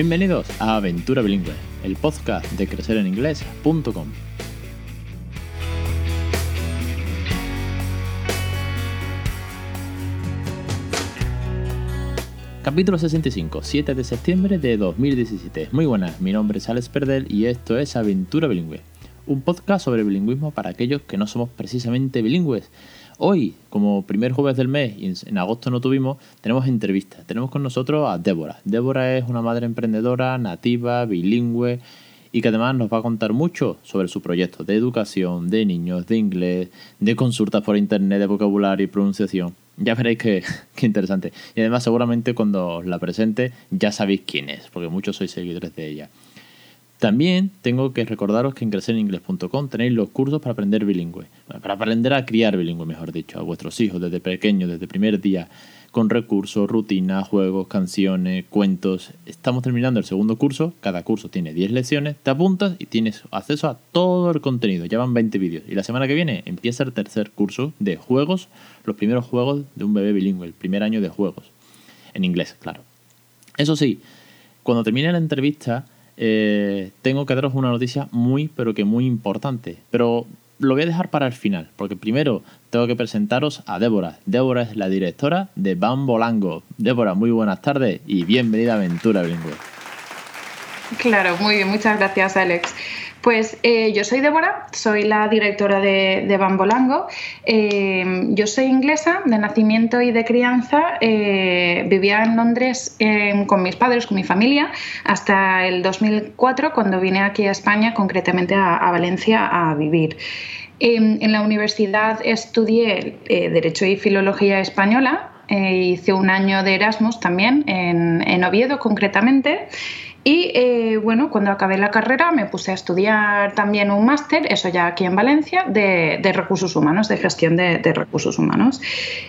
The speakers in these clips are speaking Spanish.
Bienvenidos a Aventura Bilingüe, el podcast de crecereninglés.com. Capítulo 65, 7 de septiembre de 2017. Muy buenas, mi nombre es Alex Perdel y esto es Aventura Bilingüe, un podcast sobre bilingüismo para aquellos que no somos precisamente bilingües Hoy, como primer jueves del mes y en agosto no tuvimos, tenemos entrevistas. Tenemos con nosotros a Débora. Débora es una madre emprendedora, nativa, bilingüe y que además nos va a contar mucho sobre su proyecto de educación, de niños, de inglés, de consultas por internet, de vocabulario y pronunciación. Ya veréis qué, interesante. Y además seguramente cuando os la presente ya sabéis quién es, porque muchos sois seguidores de ella. También tengo que recordaros que en crecereningles.com tenéis los cursos para aprender bilingüe, para aprender a criar bilingüe, mejor dicho, a vuestros hijos desde pequeños, desde el primer día, con recursos, rutinas, juegos, canciones, cuentos. Estamos terminando el segundo curso, cada curso tiene 10 lecciones, te apuntas y tienes acceso a todo el contenido, ya van 20 vídeos. Y la semana que viene empieza el tercer curso de juegos, los primeros juegos de un bebé bilingüe, el primer año de juegos, en inglés, claro. Eso sí, cuando termine la entrevista eh, tengo que daros una noticia muy, pero que muy importante. Pero lo voy a dejar para el final, porque primero tengo que presentaros a Débora. Débora es la directora de Bambolango. Débora, muy buenas tardes y bienvenida a Aventura Bilingüe. Claro, muy bien, muchas gracias Alex. Pues eh, yo soy Débora, soy la directora de, Bambolango. Eh, yo soy inglesa de nacimiento y de crianza. Eh, vivía en Londres con mis padres, con mi familia, hasta el 2004, cuando vine aquí a España, concretamente a, Valencia, a vivir. en la universidad estudié Derecho y Filología Española. hice un año de Erasmus también en Oviedo, concretamente. Y eh, bueno, cuando acabé la carrera me puse a estudiar también un máster, eso ya aquí en Valencia, de, recursos humanos, de gestión de, recursos humanos.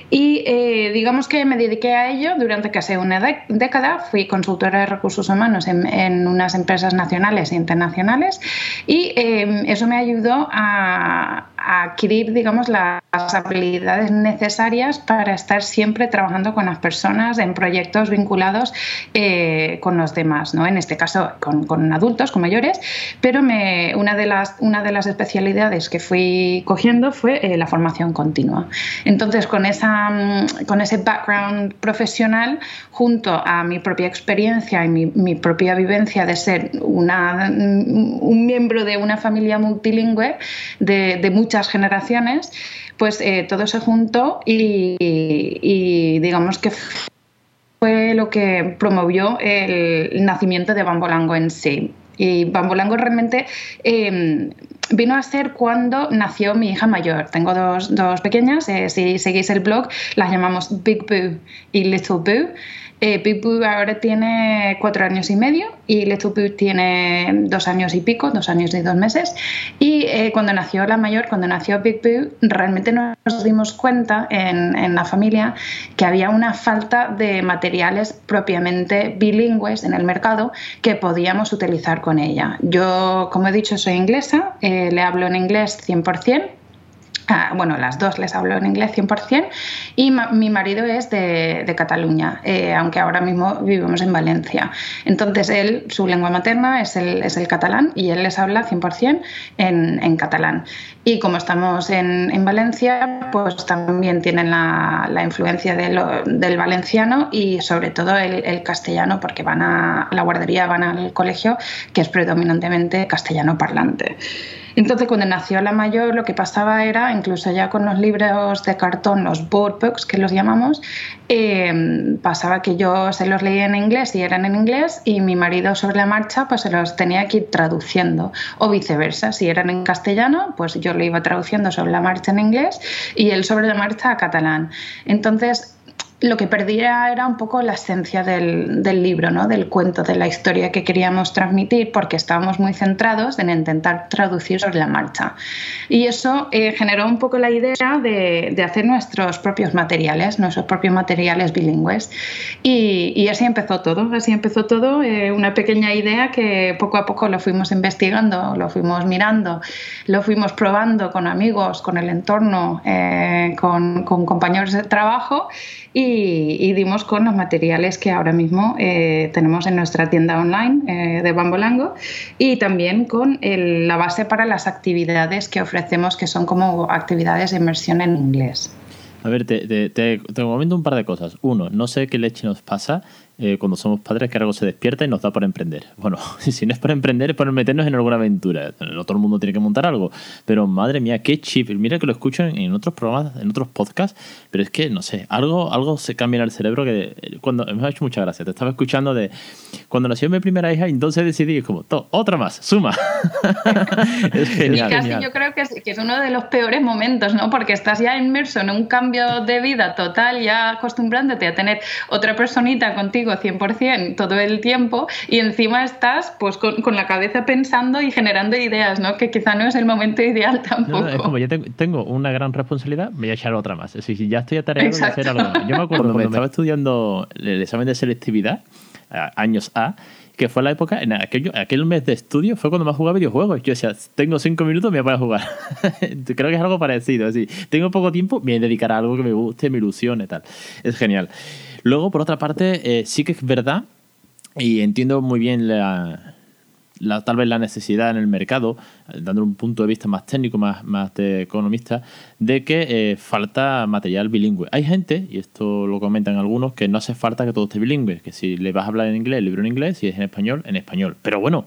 Y eh, digamos que me dediqué a ello durante casi una década. Fui consultora de recursos humanos en, unas empresas nacionales e internacionales y eh, eso me ayudó a, adquirir, digamos, las habilidades necesarias para estar siempre trabajando con las personas en proyectos vinculados eh, con los demás, ¿no? En este caso con, adultos, con mayores, pero una, de las, una de las especialidades que fui cogiendo fue eh, la formación continua. Entonces, con, esa, mm, con ese background profesional, junto a mi propia experiencia y mi, propia vivencia de ser una, un miembro de una familia multilingüe de, de muchas generaciones, pues eh, todo se juntó y, digamos que fue lo que promovió el nacimiento de Bambolango en sí. Y Bambolango realmente em, vino a ser cuando nació mi hija mayor. Tengo dos, dos pequeñas, eh, si seguís el blog, las llamamos Big Boo y Little Boo. Eh, ahora tiene cuatro años y medio y Little tiene dos años y pico, dos años y dos meses. Y eh, cuando nació la mayor, cuando nació Big realmente nos dimos cuenta en, en, la familia que había una falta de materiales propiamente bilingües en el mercado que podíamos utilizar con ella. Yo, como he dicho, soy inglesa, eh, le hablo en inglés 100%. Ah, bueno, las dos les hablo en inglés 100% y mi marido es de, Cataluña, eh, aunque ahora mismo vivimos en Valencia. Entonces, él, su lengua materna es el, catalán y él les habla 100% en, catalán. Y como estamos en, en Valencia, pues también tienen la, la influencia del valenciano y sobre todo el, el, castellano, porque van a la guardería, van al colegio, que es predominantemente castellano parlante. Entonces, cuando nació la mayor, lo que pasaba era, incluso ya con los libros de cartón, los board books, que los llamamos, eh, pasaba que yo se los leía en inglés y eran en inglés y mi marido sobre la marcha pues se los tenía que ir traduciendo o viceversa, si eran en castellano pues yo lo iba traduciendo sobre la marcha en inglés y él sobre la marcha a catalán. Entonces lo que perdía era un poco la esencia del, libro, ¿no? del cuento, de la historia que queríamos transmitir, porque estábamos muy centrados en intentar traducir sobre la marcha. Y eso eh, generó un poco la idea de, hacer nuestros propios materiales, nuestros propios materiales bilingües. Y, así empezó todo, así empezó todo, eh, una pequeña idea que poco a poco lo fuimos investigando, lo fuimos mirando, lo fuimos probando con amigos, con el entorno, eh, con, con compañeros de trabajo. Y y, dimos con los materiales que ahora mismo eh, tenemos en nuestra tienda online de Bambolango y también con la base para las actividades que ofrecemos, que son como actividades de inmersión en inglés. A ver, te, te, comento un par de cosas. Uno, no sé qué leche nos pasa eh, cuando somos padres que algo se despierta y nos da por emprender. Bueno, si no es por emprender, es por meternos en alguna aventura. No todo el mundo tiene que montar algo. Pero madre mía, qué chip. Mira que lo escucho en, otros programas, en otros podcasts, pero es que, no sé, algo, algo se cambia en el cerebro que eh, cuando me ha hecho mucha gracia. Te estaba escuchando de cuando nació mi primera hija, entonces decidí, como, otra más, suma. es genial. Y casi yo creo que es, que es uno de los peores momentos, ¿no? Porque estás ya inmerso en un cambio de vida total, ya acostumbrándote a tener otra personita contigo 100% todo el tiempo y encima estás pues con, la cabeza pensando y generando ideas, ¿no? Que quizá no es el momento ideal tampoco. es como ya tengo una gran responsabilidad, me voy a echar otra más. Es decir, ya estoy atareado de hacer algo Yo me acuerdo cuando estaba estudiando el examen de selectividad, años A, que fue la época, en aquel, aquel mes de estudio fue cuando más jugaba videojuegos. Yo decía, tengo cinco minutos, me voy a jugar. Creo que es algo parecido. Así, tengo poco tiempo, me voy a dedicar a algo que me guste, me ilusione, tal. Es genial. Luego, por otra parte, eh, sí que es verdad, y entiendo muy bien la, tal vez la necesidad en el mercado, dando un punto de vista más técnico, más, más de economista, de que eh, falta material bilingüe. Hay gente, y esto lo comentan algunos, que no hace falta que todo esté bilingüe, que si le vas a hablar en inglés, el libro en inglés, si es en español, en español. Pero bueno,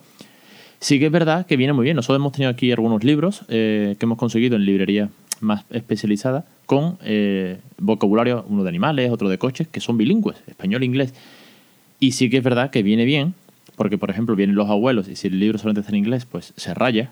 sí que es verdad que viene muy bien. Nosotros hemos tenido aquí algunos libros eh, que hemos conseguido en librerías más especializadas con eh, vocabulario, uno de animales, otro de coches, que son bilingües, español e inglés. Y sí que es verdad que viene bien, porque por ejemplo vienen los abuelos y si el libro solamente está en inglés, pues se raya.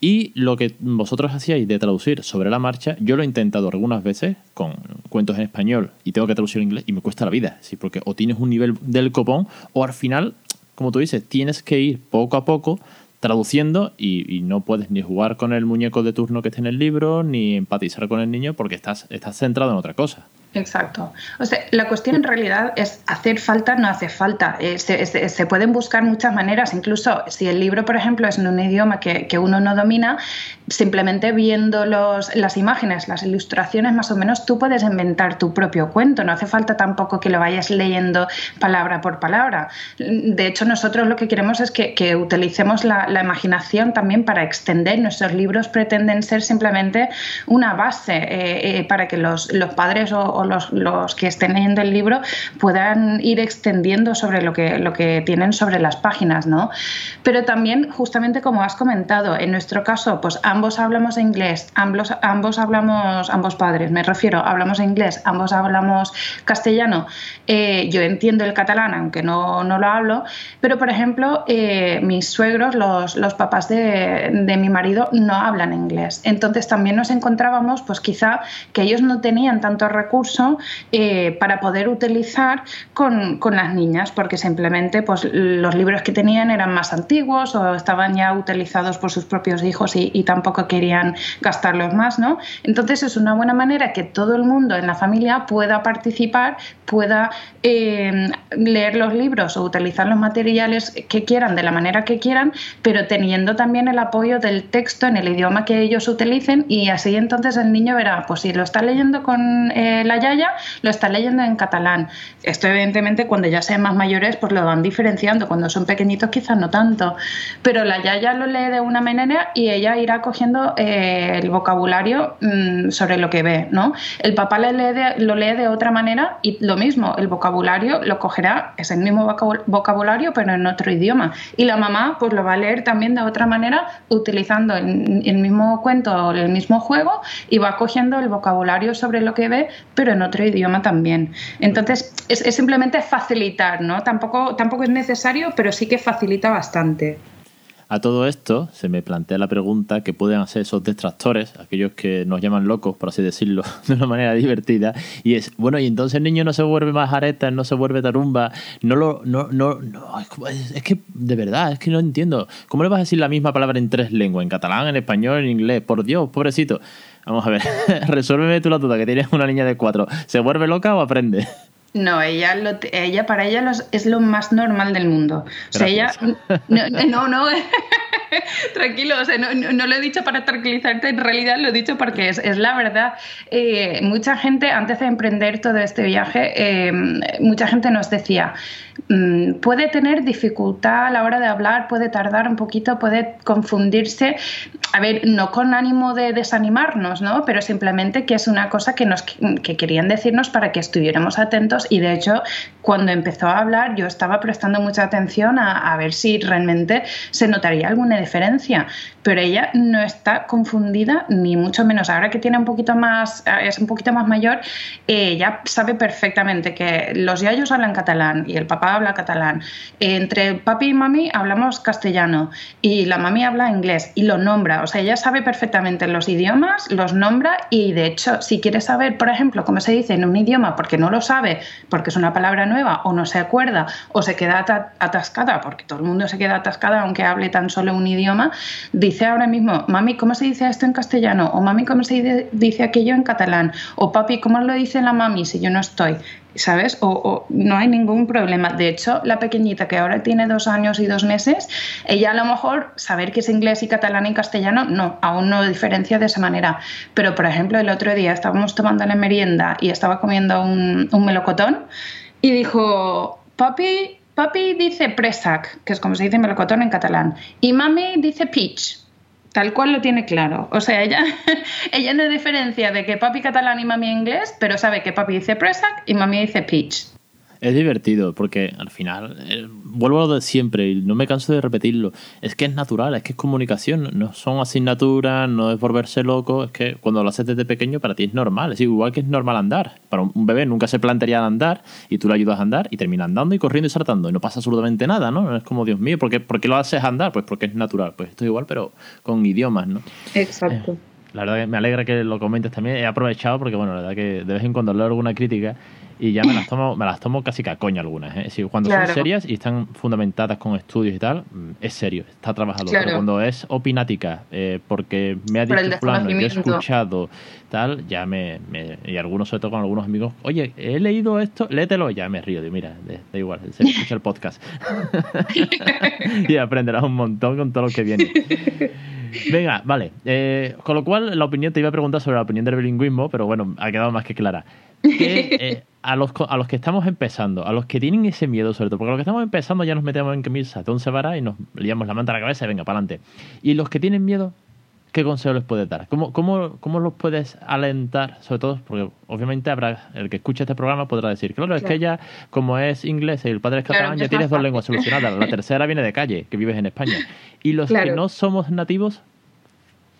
Y lo que vosotros hacíais de traducir sobre la marcha, yo lo he intentado algunas veces con cuentos en español y tengo que traducir en inglés y me cuesta la vida, ¿sí? porque o tienes un nivel del copón o al final, como tú dices, tienes que ir poco a poco traduciendo y, no puedes ni jugar con el muñeco de turno que esté en el libro, ni empatizar con el niño porque estás, estás centrado en otra cosa. Exacto. O sea, la cuestión en realidad es hacer falta, no hace falta. Eh, se, pueden buscar muchas maneras, incluso si el libro, por ejemplo, es en un idioma que, uno no domina, simplemente viendo los, las imágenes, las ilustraciones, más o menos, tú puedes inventar tu propio cuento. No hace falta tampoco que lo vayas leyendo palabra por palabra. De hecho, nosotros lo que queremos es que, utilicemos la, imaginación también para extender. Nuestros libros pretenden ser simplemente una base eh, eh, para que los, padres o los, que estén leyendo el libro puedan ir extendiendo sobre lo que, lo que tienen sobre las páginas, ¿no? Pero también, justamente como has comentado, en nuestro caso, pues ambos hablamos inglés, ambos, ambos hablamos, ambos padres, me refiero, hablamos inglés, ambos hablamos castellano. Eh, yo entiendo el catalán, aunque no, no lo hablo, pero por ejemplo, eh, mis suegros, los, los papás de, de, mi marido, no hablan inglés. Entonces también nos encontrábamos, pues quizá que ellos no tenían tantos recursos eh, para poder utilizar con, las niñas, porque simplemente pues, los libros que tenían eran más antiguos o estaban ya utilizados por sus propios hijos y, tampoco querían gastarlos más. ¿no? Entonces es una buena manera que todo el mundo en la familia pueda participar, pueda eh, leer los libros o utilizar los materiales que quieran de la manera que quieran, pero teniendo también el apoyo del texto en el idioma que ellos utilicen y así entonces el niño verá, pues si lo está leyendo con eh, la Yaya lo está leyendo en catalán. Esto evidentemente cuando ya sean más mayores pues lo van diferenciando, cuando son pequeñitos quizás no tanto, pero la Yaya lo lee de una manera y ella irá cogiendo eh, el vocabulario mm, sobre lo que ve, ¿no? El papá lo lee de otra manera y lo mismo, el vocabulario lo cogerá, es el mismo vocabulario pero en otro idioma y la mamá pues lo va a leer también de otra manera utilizando el, el mismo cuento o el mismo juego y va cogiendo el vocabulario sobre lo que ve pero en otro idioma también. Entonces, es, simplemente facilitar, ¿no? Tampoco, tampoco es necesario, pero sí que facilita bastante. A todo esto se me plantea la pregunta que pueden hacer esos detractores, aquellos que nos llaman locos, por así decirlo, de una manera divertida, y es, bueno, y entonces el niño no se vuelve más areta, no se vuelve tarumba, no lo, no, no, no, es que de verdad, es que no entiendo. ¿Cómo le vas a decir la misma palabra en tres lenguas, en catalán, en español, en inglés? Por Dios, pobrecito. Vamos a ver, resuélveme tú la duda, que tienes una niña de cuatro. ¿Se vuelve loca o aprende? No, ella, ella para ella es lo más normal del mundo. O sea, ella. No, no, tranquilo, o sea, no, lo he dicho para tranquilizarte, en realidad lo he dicho porque es, es la verdad. Eh, mucha gente, antes de emprender todo este viaje, eh, mucha gente nos decía, mm, puede tener dificultad a la hora de hablar, puede tardar un poquito, puede confundirse. A ver, no con ánimo de desanimarnos, ¿no? Pero simplemente que es una cosa que nos que querían decirnos para que estuviéramos atentos y de hecho cuando empezó a hablar yo estaba prestando mucha atención a, ver si realmente se notaría alguna diferencia, pero ella no está confundida ni mucho menos. Ahora que tiene un poquito más, es un poquito más mayor, ella sabe perfectamente que los yayos hablan catalán y el papá habla catalán. Entre papi y mami hablamos castellano y la mami habla inglés y lo nombra. O sea, ella sabe perfectamente los idiomas, los nombra y de hecho, si quiere saber, por ejemplo, cómo se dice en un idioma porque no lo sabe, porque es una palabra nueva o no se acuerda o se queda atascada, porque todo el mundo se queda atascada aunque hable tan solo un idioma, dice ahora mismo, mami, ¿cómo se dice esto en castellano? O mami, ¿cómo se dice aquello en catalán? O papi, ¿cómo lo dice la mami si yo no estoy? ¿Sabes? O, no hay ningún problema. De hecho, la pequeñita que ahora tiene dos años y dos meses, ella a lo mejor saber que es inglés y catalán y castellano, no, aún no diferencia de esa manera. Pero, por ejemplo, el otro día estábamos tomando la merienda y estaba comiendo un, un melocotón y dijo, papi, papi dice presac, que es como se dice melocotón en catalán, y mami dice peach. Tal cual lo tiene claro. O sea, ella, ella no diferencia de que papi catalán y mami inglés, pero sabe que papi dice presac y mami dice peach. Es divertido porque al final, eh, vuelvo a lo de siempre y no me canso de repetirlo, es que es natural, es que es comunicación, no son asignaturas, no es volverse loco, es que cuando lo haces desde pequeño para ti es normal, es igual que es normal andar. Para un bebé nunca se plantearía andar y tú le ayudas a andar y termina andando y corriendo y saltando y no pasa absolutamente nada, ¿no? Es como, Dios mío, ¿por qué, ¿por qué lo haces andar? Pues porque es natural, pues esto es igual pero con idiomas, ¿no? Exacto. Eh, la verdad que me alegra que lo comentes también. He aprovechado porque, bueno, la verdad que de vez en cuando leo alguna crítica y ya me las tomo, me las tomo casi que a coña algunas. ¿eh? cuando son serias y están fundamentadas con estudios y tal, mm, es serio, está trabajado. Pero cuando es opinática, eh, porque me ha dicho fulano, yo he escuchado, tal, ya me, Y algunos, sobre todo con algunos amigos, oye, he leído esto, léetelo, ya me río. Digo, mira, da igual, se escucha el podcast. y aprenderás un montón con todo lo que viene. Venga, vale. Eh, con lo cual, la opinión, te iba a preguntar sobre la opinión del bilingüismo, pero bueno, ha quedado más que clara. Eh, a, los, a los que estamos empezando, a los que tienen ese miedo, sobre todo, porque a los que estamos empezando ya nos metemos en camisa de once varas y nos liamos la manta a la cabeza y venga, para adelante. Y los que tienen miedo, ¿qué consejo les puedes dar? ¿Cómo, cómo, cómo los puedes alentar? Sobre todo, porque obviamente habrá el que escuche este programa podrá decir, claro, es que ya, como es inglés y el padre es catalán, ya tienes dos lenguas solucionadas. La tercera viene de calle, que vives en España. Y los que no somos nativos,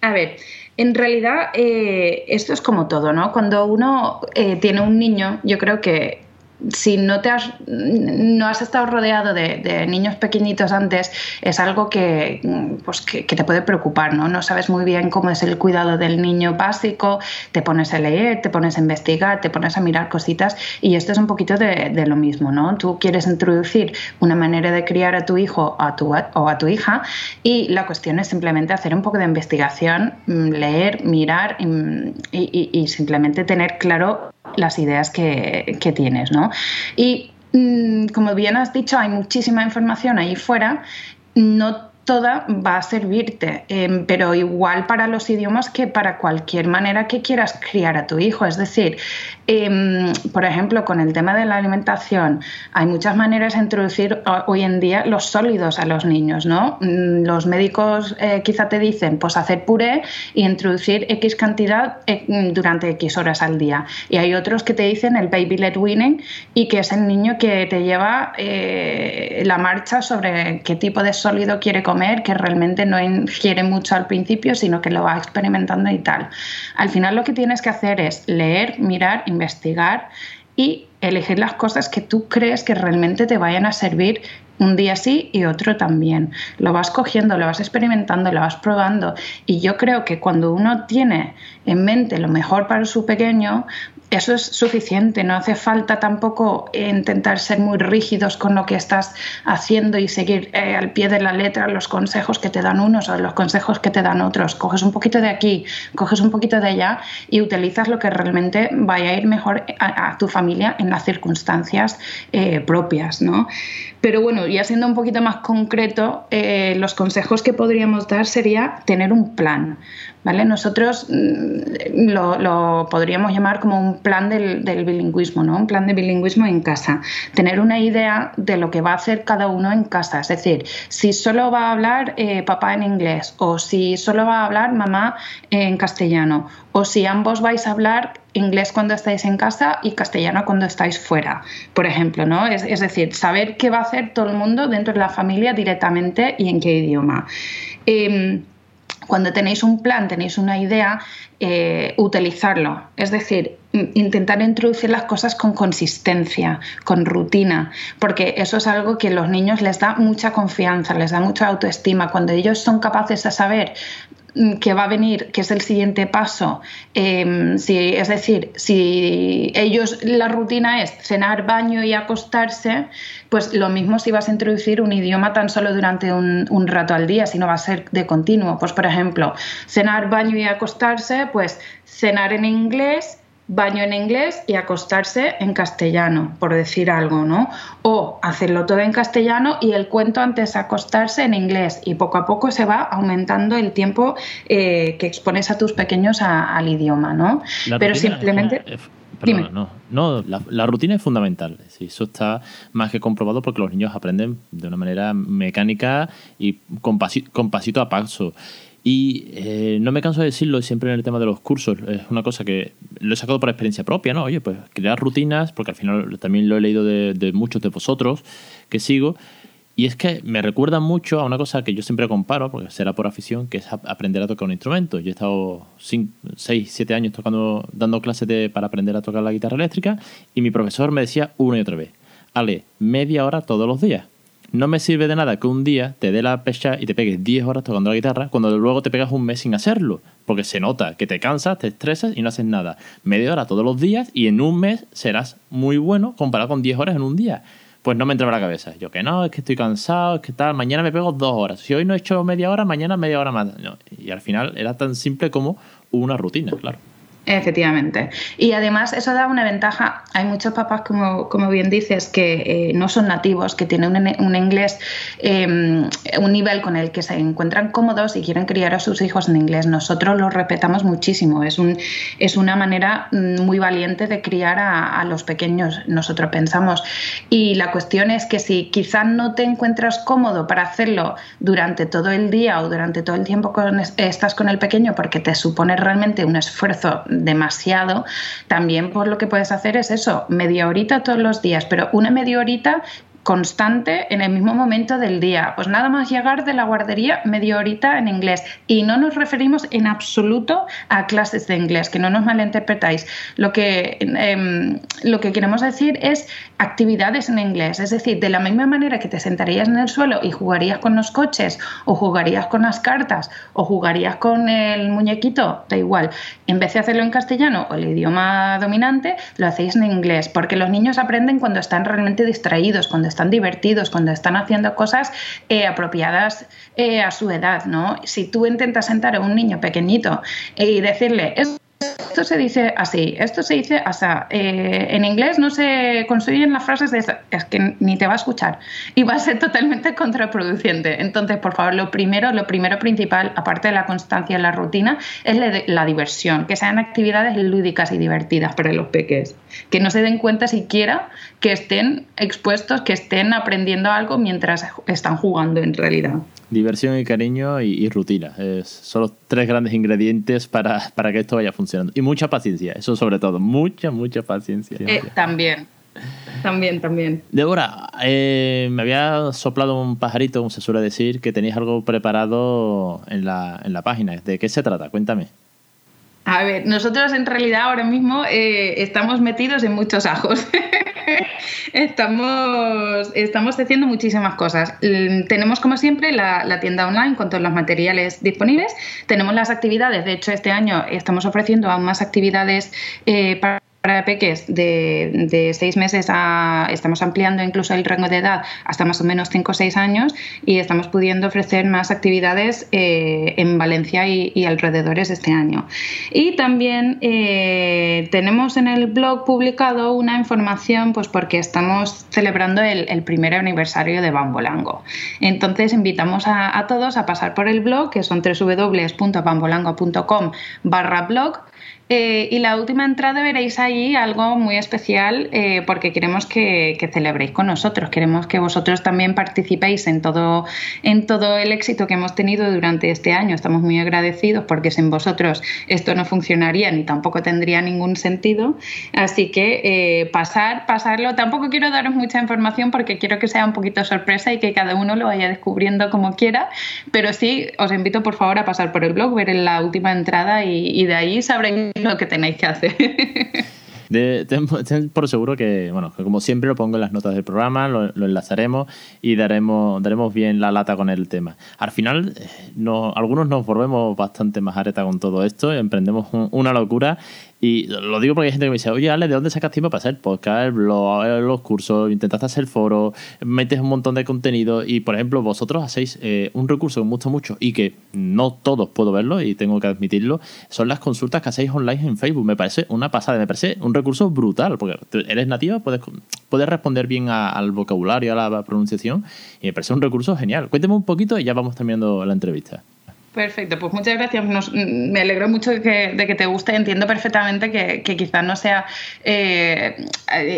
a ver, en realidad eh, esto es como todo, ¿no? Cuando uno eh, tiene un niño, yo creo que si no te has, no has estado rodeado de, niños pequeñitos antes, es algo que, pues que, te puede preocupar, ¿no? No sabes muy bien cómo es el cuidado del niño básico, te pones a leer, te pones a investigar, te pones a mirar cositas y esto es un poquito de, lo mismo, ¿no? Tú quieres introducir una manera de criar a tu hijo a tu, o a tu hija y la cuestión es simplemente hacer un poco de investigación, mm, leer, mirar mm, y, y simplemente tener claro las ideas que, que tienes, ¿no? Y mm, como bien has dicho, hay muchísima información ahí fuera. No toda va a servirte, em, pero igual para los idiomas que para cualquier manera que quieras criar a tu hijo. Es decir, em, por ejemplo, con el tema de la alimentación, hay muchas maneras de introducir hoy en día los sólidos a los niños, ¿no? Mm, los médicos eh, quizá te dicen, pues hacer puré y introducir X cantidad eh, durante X horas al día. Y hay otros que te dicen el baby led weaning y que es el niño que te lleva eh, la marcha sobre qué tipo de sólido quiere comer que realmente no ingiere mucho al principio, sino que lo va experimentando y tal. Al final lo que tienes que hacer es leer, mirar, investigar y elegir las cosas que tú crees que realmente te vayan a servir un día sí y otro también. Lo vas cogiendo, lo vas experimentando, lo vas probando. Y yo creo que cuando uno tiene en mente lo mejor para su pequeño, eso es suficiente, no hace falta tampoco intentar ser muy rígidos con lo que estás haciendo y seguir eh, al pie de la letra los consejos que te dan unos o los consejos que te dan otros. Coges un poquito de aquí, coges un poquito de allá y utilizas lo que realmente vaya a ir mejor a, tu familia en las circunstancias eh, propias, ¿no? Pero bueno, ya siendo un poquito más concreto, eh, los consejos que podríamos dar sería tener un plan. ¿Vale? Nosotros mm, lo, podríamos llamar como un plan del, bilingüismo, ¿no? Un plan de bilingüismo en casa. Tener una idea de lo que va a hacer cada uno en casa. Es decir, si solo va a hablar eh, papá en inglés o si solo va a hablar mamá en castellano o si ambos vais a hablar inglés cuando estáis en casa y castellano cuando estáis fuera, por ejemplo, ¿no? Es, decir, saber qué va a hacer todo el mundo dentro de la familia directamente y en qué idioma. Em, cuando tenéis un plan, tenéis una idea, eh, utilizarlo. Es decir, intentar introducir las cosas con consistencia, con rutina, porque eso es algo que a los niños les da mucha confianza, les da mucha autoestima. Cuando ellos son capaces de saber que va a venir, que es el siguiente paso. Em, si, es decir, si ellos la rutina es cenar, baño y acostarse, pues lo mismo si vas a introducir un idioma tan solo durante un, un rato al día, si no va a ser de continuo. Pues por ejemplo, cenar, baño y acostarse, pues cenar en inglés baño en inglés y acostarse en castellano, por decir algo, ¿no? O hacerlo todo en castellano y el cuento antes acostarse en inglés y poco a poco se va aumentando el tiempo eh, que expones a tus pequeños al idioma, ¿no? Pero simplemente... no, no la, rutina es fundamental. Eso está más que comprobado porque los niños aprenden de una manera mecánica y con, con pasito a paso. Y eh, no me canso de decirlo siempre en el tema de los cursos, es una cosa que lo he sacado por experiencia propia, ¿no? Oye, pues crear rutinas, porque al final también lo he leído de, muchos de vosotros que sigo, y es que me recuerda mucho a una cosa que yo siempre comparo, porque será por afición, que es aprender a tocar un instrumento. Yo he estado 6, 7 años tocando, dando clases de, para aprender a tocar la guitarra eléctrica, y mi profesor me decía una y otra vez, Ale, media hora todos los días no me sirve de nada que un día te dé la pecha y te pegues 10 horas tocando la guitarra cuando luego te pegas un mes sin hacerlo. Porque se nota que te cansas, te estresas y no haces nada. Media hora todos los días y en un mes serás muy bueno comparado con 10 horas en un día. Pues no me entra en la cabeza. Yo que no, es que estoy cansado, es que tal, mañana me pego dos horas. Si hoy no he hecho media hora, mañana media hora más. Y al final era tan simple como una rutina, claro. Efectivamente. Y además eso da una ventaja. Hay muchos papás, como, como bien dices, que eh, no son nativos, que tienen un, inglés, em, un nivel con el que se encuentran cómodos y quieren criar a sus hijos en inglés. Nosotros lo respetamos muchísimo. Es, un, es una manera mm, muy valiente de criar a, los pequeños, nosotros pensamos. Y la cuestión es que si quizás no te encuentras cómodo para hacerlo durante todo el día o durante todo el tiempo que estás con el pequeño porque te supone realmente un esfuerzo demasiado, también por lo que puedes hacer es eso, media horita todos los días, pero una media horita constante en el mismo momento del día. Pues nada más llegar de la guardería, media horita en inglés. Y no nos referimos en absoluto a clases de inglés, que no nos malinterpretáis. Lo que, em, lo que queremos decir es actividades en inglés. Es decir, de la misma manera que te sentarías en el suelo y jugarías con los coches, o jugarías con las cartas, o jugarías con el muñequito, da igual. En vez de hacerlo en castellano o el idioma dominante, lo hacéis en inglés, porque los niños aprenden cuando están realmente distraídos, cuando están divertidos, cuando están haciendo cosas eh, apropiadas eh, a su edad, ¿no? Si tú intentas sentar a un niño pequeñito y decirle, esto se dice así, esto se dice así. Eh, en inglés no se construyen las frases de es que ni te va a escuchar y va a ser totalmente contraproducente. Entonces, por favor, lo primero, lo primero principal, aparte de la constancia en la rutina, es la, diversión, que sean actividades lúdicas y divertidas para los peques, que no se den cuenta siquiera que estén expuestos, que estén aprendiendo algo mientras están jugando en realidad. Diversión y cariño y, rutina. son los tres grandes ingredientes para, para, que esto vaya funcionando. Y mucha paciencia, eso sobre todo. Mucha, mucha paciencia. Eh, también. También, también. Débora, eh, me había soplado un pajarito, como se suele decir, que tenías algo preparado en la, en la página. ¿De qué se trata? Cuéntame. A ver, nosotros en realidad ahora mismo eh, estamos metidos en muchos ajos. estamos, estamos haciendo muchísimas cosas. Mm, tenemos, como siempre, la, tienda online con todos los materiales disponibles. Tenemos las actividades. De hecho, este año estamos ofreciendo aún más actividades eh, para para peques de, de seis meses a, estamos ampliando incluso el rango de edad hasta más o menos 5 o 6 años y estamos pudiendo ofrecer más actividades eh, en Valencia y, alrededores este año. Y también eh, tenemos en el blog publicado una información pues porque estamos celebrando el, primer aniversario de Bambolango. Entonces invitamos a, todos a pasar por el blog que son www.bambolango.com barra blog eh, y la última entrada veréis allí algo muy especial eh, porque queremos que, celebréis con nosotros, queremos que vosotros también participéis en todo, en todo el éxito que hemos tenido durante este año. Estamos muy agradecidos porque sin vosotros esto no funcionaría ni tampoco tendría ningún sentido. Así que eh, pasar, pasarlo. Tampoco quiero daros mucha información porque quiero que sea un poquito sorpresa y que cada uno lo vaya descubriendo como quiera, pero sí os invito por favor a pasar por el blog, ver la última entrada y, y de ahí sabréis lo que tenéis que hacer. ten, por seguro que, bueno, como siempre lo pongo en las notas del programa, lo, enlazaremos y daremos, daremos bien la lata con el tema. Al final, eh, no, algunos nos volvemos bastante más areta con todo esto, emprendemos una locura y lo digo porque hay gente que me dice, oye, Ale, ¿de dónde sacas tiempo para hacer podcast, los cursos, intentaste hacer foro, metes un montón de contenido y, por ejemplo, vosotros hacéis eh, un recurso que me gusta mucho y que no todos puedo verlo y tengo que admitirlo, son las consultas que hacéis online en Facebook. Me parece una pasada, me parece un recurso brutal, porque eres nativa, puedes, puedes responder bien al vocabulario, a la pronunciación y me parece un recurso genial. Cuénteme un poquito y ya vamos terminando la entrevista. Perfecto, pues muchas gracias. me alegro mucho de que, te guste. Entiendo perfectamente que, quizás no sea, eh,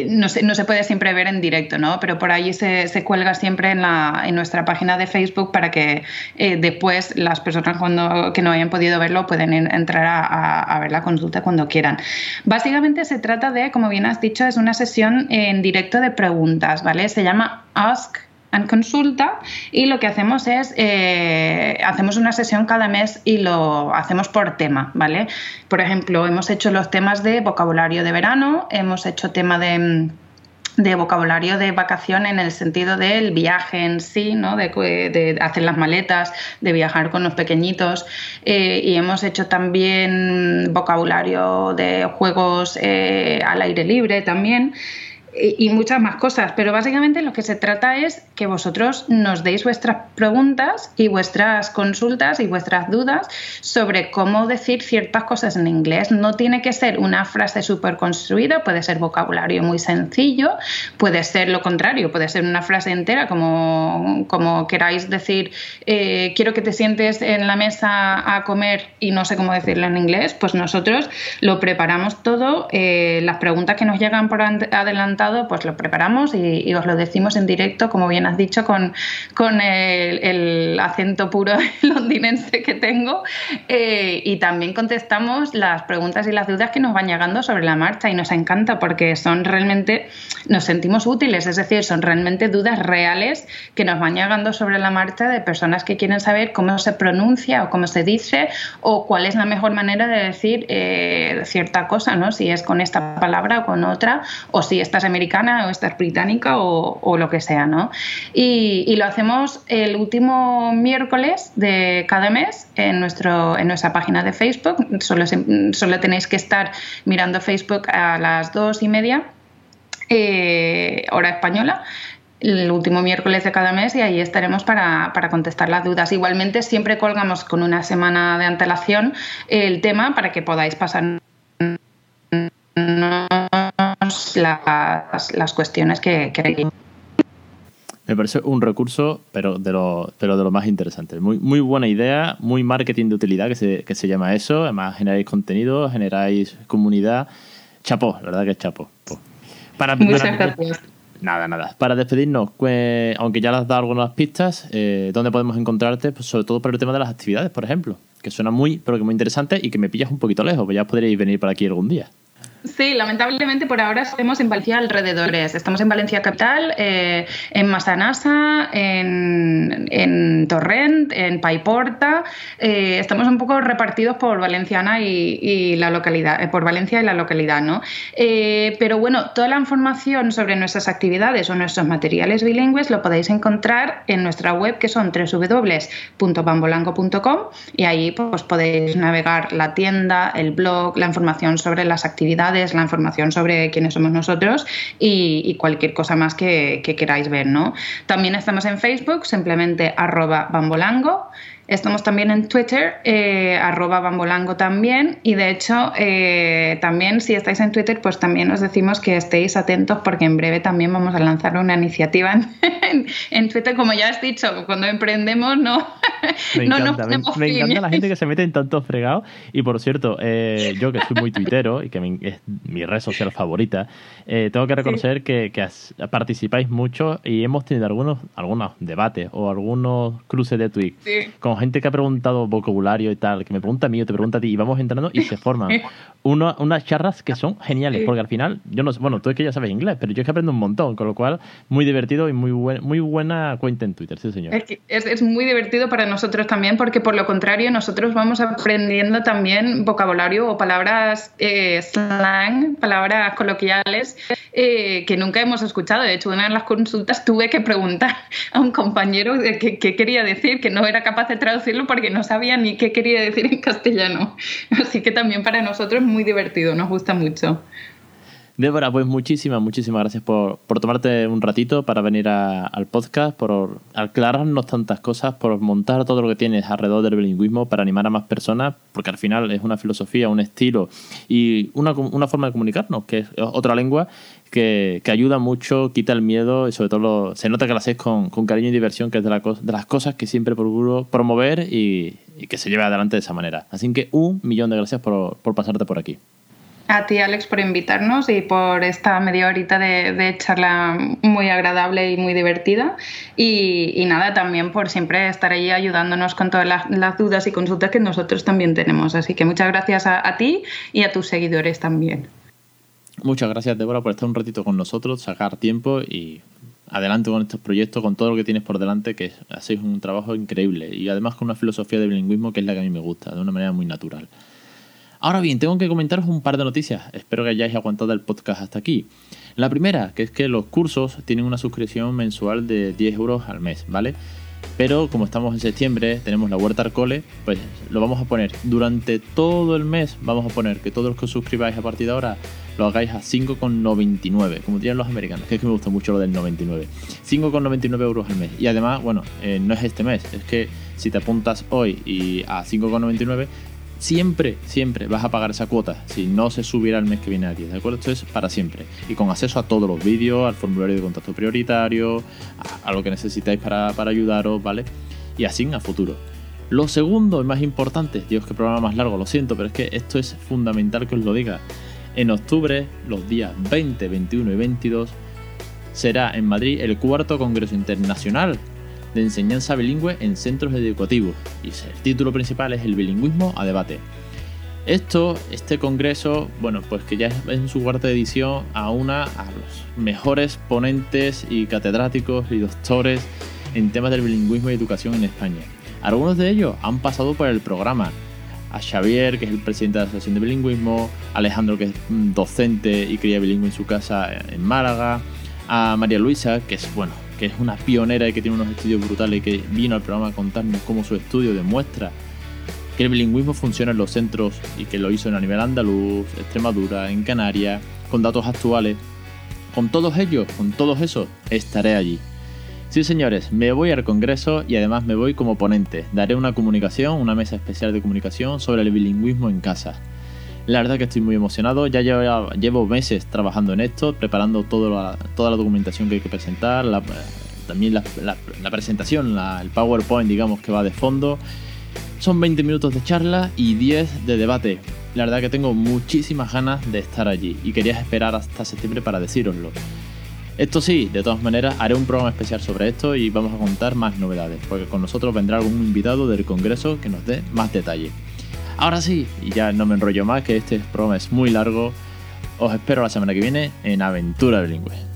no, se, no, se, puede siempre ver en directo, ¿no? Pero por ahí se, cuelga siempre en, la, en nuestra página de Facebook para que eh, después las personas cuando, que no hayan podido verlo pueden entrar a, a, ver la consulta cuando quieran. Básicamente se trata de, como bien has dicho, es una sesión en directo de preguntas, ¿vale? Se llama Ask en consulta y lo que hacemos es eh, hacemos una sesión cada mes y lo hacemos por tema, ¿vale? Por ejemplo, hemos hecho los temas de vocabulario de verano, hemos hecho tema de de vocabulario de vacación en el sentido del viaje en sí, ¿no? de, hacer las maletas, de viajar con los pequeñitos. Eh, y hemos hecho también vocabulario de juegos eh, al aire libre también y muchas más cosas, pero básicamente lo que se trata es que vosotros nos deis vuestras preguntas y vuestras consultas y vuestras dudas sobre cómo decir ciertas cosas en inglés. No tiene que ser una frase súper construida, puede ser vocabulario muy sencillo, puede ser lo contrario, puede ser una frase entera como, como queráis decir, eh, quiero que te sientes en la mesa a comer y no sé cómo decirlo en inglés, pues nosotros lo preparamos todo, eh, las preguntas que nos llegan por pues lo preparamos y, os lo decimos en directo, como bien has dicho, con, con el, acento puro londinense que tengo. Eh, y también contestamos las preguntas y las dudas que nos van llegando sobre la marcha y nos encanta porque son realmente, nos sentimos útiles, es decir, son realmente dudas reales que nos van llegando sobre la marcha de personas que quieren saber cómo se pronuncia o cómo se dice o cuál es la mejor manera de decir eh, cierta cosa, ¿no? Si es con esta palabra o con otra, o si estás americana o esta británica o, lo que sea, ¿no? Y, lo hacemos el último miércoles de cada mes en, nuestro, en nuestra página de Facebook. Solo, solo tenéis que estar mirando Facebook a las dos y media, eh, hora española el último miércoles de cada mes y ahí estaremos para, para, contestar las dudas. Igualmente siempre colgamos con una semana de antelación el tema para que podáis pasar las, las cuestiones que queréis. Me parece un recurso, pero de lo, pero de lo más interesante. Muy, muy buena idea, muy marketing de utilidad, que se, que se llama eso. Además, generáis contenido, generáis comunidad. Chapo, la verdad que es chapo. Para, Muchas gracias. Nada, nada. Para despedirnos, pues, aunque ya les has dado algunas pistas, eh, ¿dónde podemos encontrarte? Pues sobre todo por el tema de las actividades, por ejemplo, que suena muy, pero que muy interesante y que me pillas un poquito lejos, pues ya podréis venir por aquí algún día. Sí, lamentablemente por ahora estamos en Valencia alrededores. Estamos en Valencia capital, eh, en Massanassa, en, en, Torrent, en Paiporta. Eh, estamos un poco repartidos por Valenciana y, la localidad, eh, por Valencia y la localidad, ¿no? pero bueno, toda la información sobre nuestras actividades o nuestros materiales bilingües lo podéis encontrar en nuestra web que son www.bambolango.com y ahí pues podéis navegar la tienda, el blog, la información sobre las actividades la información sobre quiénes somos nosotros y, cualquier cosa más que, que, queráis ver, ¿no? También estamos en Facebook, simplemente arroba bambolango Estamos también en Twitter, eh, arroba bambolango también. Y de hecho, eh, también si estáis en Twitter, pues también os decimos que estéis atentos porque en breve también vamos a lanzar una iniciativa en, Twitter. Como ya has dicho, cuando emprendemos no, me encanta, me, encanta la gente que se mete en tantos fregados. Y por cierto, eh, yo que soy muy tuitero y que es mi red social favorita, tengo que reconocer que, participáis mucho y hemos tenido algunos, algunos debates o algunos cruces de tweets gente que ha preguntado vocabulario y tal, que me pregunta a mí o te pregunta a ti, y vamos entrando y se forman unas charlas que son geniales, porque al final, yo no sé, bueno, tú es que ya sabes inglés, pero yo es que aprendo un montón, con lo cual, muy divertido y muy, muy buena cuenta en Twitter, sí, señor. Es, es, muy divertido para nosotros también, porque por lo contrario, nosotros vamos aprendiendo también vocabulario o palabras eh, slang, palabras coloquiales eh, que nunca hemos escuchado. De hecho, una de las consultas tuve que preguntar a un compañero qué, quería decir, que no era capaz de traducirlo porque no sabía ni qué quería decir en castellano. Así que también para nosotros es muy divertido, nos gusta mucho. Débora, pues muchísimas, muchísimas gracias por, tomarte un ratito para venir al podcast, por aclararnos tantas cosas, por montar todo lo que tienes alrededor del bilingüismo para animar a más personas, porque al final es una filosofía, un estilo y una, una forma de comunicarnos, que es otra lengua que, ayuda mucho, quita el miedo y sobre todo se nota que lo hacéis con, cariño y diversión, que es de, la, de las cosas que siempre procuro promover y, que se lleve adelante de esa manera. Así que un millón de gracias por pasarte por aquí. A ti, Alex, por invitarnos y por esta media horita de, charla muy agradable y muy divertida. Y, nada, también por siempre estar ahí ayudándonos con todas las, dudas y consultas que nosotros también tenemos. Así que muchas gracias a, ti y a tus seguidores también. Muchas gracias, Débora, por estar un ratito con nosotros, sacar tiempo y adelante con estos proyectos, con todo lo que tienes por delante, que hacéis un trabajo increíble y además con una filosofía de bilingüismo que es la que a mí me gusta, de una manera muy natural. Ahora bien, tengo que comentaros un par de noticias. Espero que hayáis aguantado el podcast hasta aquí. La primera, que es que los cursos tienen una suscripción mensual de 10 euros al mes, ¿vale? Pero como estamos en septiembre, tenemos la huerta Arcole, pues lo vamos a poner durante todo el mes. Vamos a poner que todos los que os suscribáis a partir de ahora lo hagáis a 5,99, como tienen los americanos, que es que me gusta mucho lo del 99. 5,99 euros al mes. Y además, bueno, eh, no es este mes, es que si te apuntas hoy y a 5,99 siempre, siempre vas a pagar esa cuota si no se subiera el mes que viene aquí, ¿de acuerdo? Esto es para siempre. Y con acceso a todos los vídeos, al formulario de contacto prioritario, a, lo que necesitáis para, ayudaros, ¿vale? Y así a futuro. Lo segundo y más importante, Dios, que programa más largo, lo siento, pero es que esto es fundamental que os lo diga. En octubre, los días 20, 21 y 22, será en Madrid el cuarto Congreso Internacional de enseñanza bilingüe en centros educativos y el título principal es el bilingüismo a debate. Esto, este congreso, bueno, pues que ya es en su cuarta edición, aúna a los mejores ponentes y catedráticos y doctores en temas del bilingüismo y educación en España. Algunos de ellos han pasado por el programa. A Xavier, que es el presidente de la Asociación de Bilingüismo, Alejandro, que es docente y cría bilingüe en su casa en Málaga, a María Luisa, que es, bueno, que es una pionera y que tiene unos estudios brutales y que vino al programa a contarnos cómo su estudio demuestra que el bilingüismo funciona en los centros y que lo hizo en a nivel andaluz, Extremadura, en Canarias, con datos actuales. Con todos ellos, con todos esos, estaré allí. Sí, señores, me voy al Congreso y además me voy como ponente. Daré una comunicación, una mesa especial de comunicación sobre el bilingüismo en casa. La verdad que estoy muy emocionado, ya llevo, meses trabajando en esto, preparando toda la documentación que hay que presentar, también la, presentación, el PowerPoint, digamos, que va de fondo. Son 20 minutos de charla y 10 de debate. La verdad que tengo muchísimas ganas de estar allí y quería esperar hasta septiembre para decíroslo. Esto sí, de todas maneras, haré un programa especial sobre esto y vamos a contar más novedades, porque con nosotros vendrá algún invitado del Congreso que nos dé más detalle. Ahora sí, y ya no me enrollo más, que este programa es muy largo. Os espero la semana que viene en Aventura Bilingüe.